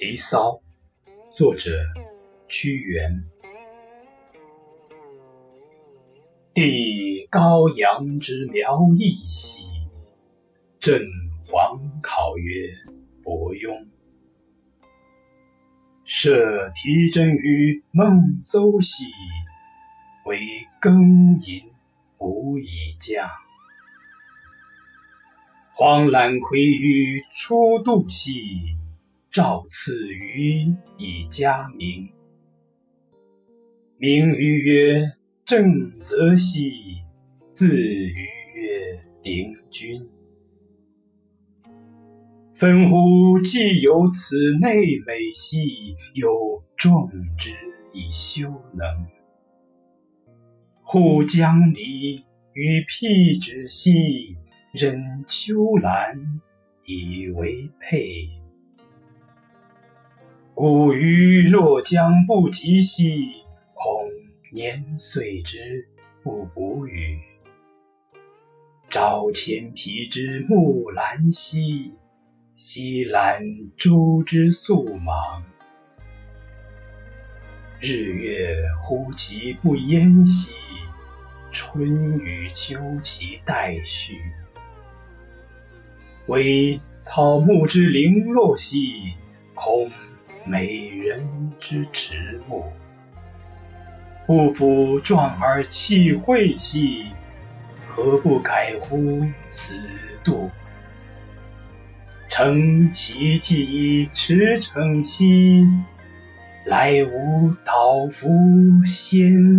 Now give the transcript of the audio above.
离骚》，作者屈原。帝高阳之苗裔兮，朕皇考曰伯庸。设提真于孟邹兮，为庚寅，无以家。黄兰葵于初度兮，照次于以佳名。名于曰正则兮，字于曰灵均。分乎既有此内美兮，有壮之以修能。忽将离与辟之兮，忍秋兰以为佩。古余若将不及兮，恐年岁之不补与。朝前皮之木兰兮，夕揽珠之素莽。日月忽其不淹兮，春与秋其代序。惟草木之零落兮，恐美人之迟暮。不夫壮而弃秽兮，何不改乎此度？乘其骥以驰骋兮，来吾道夫先。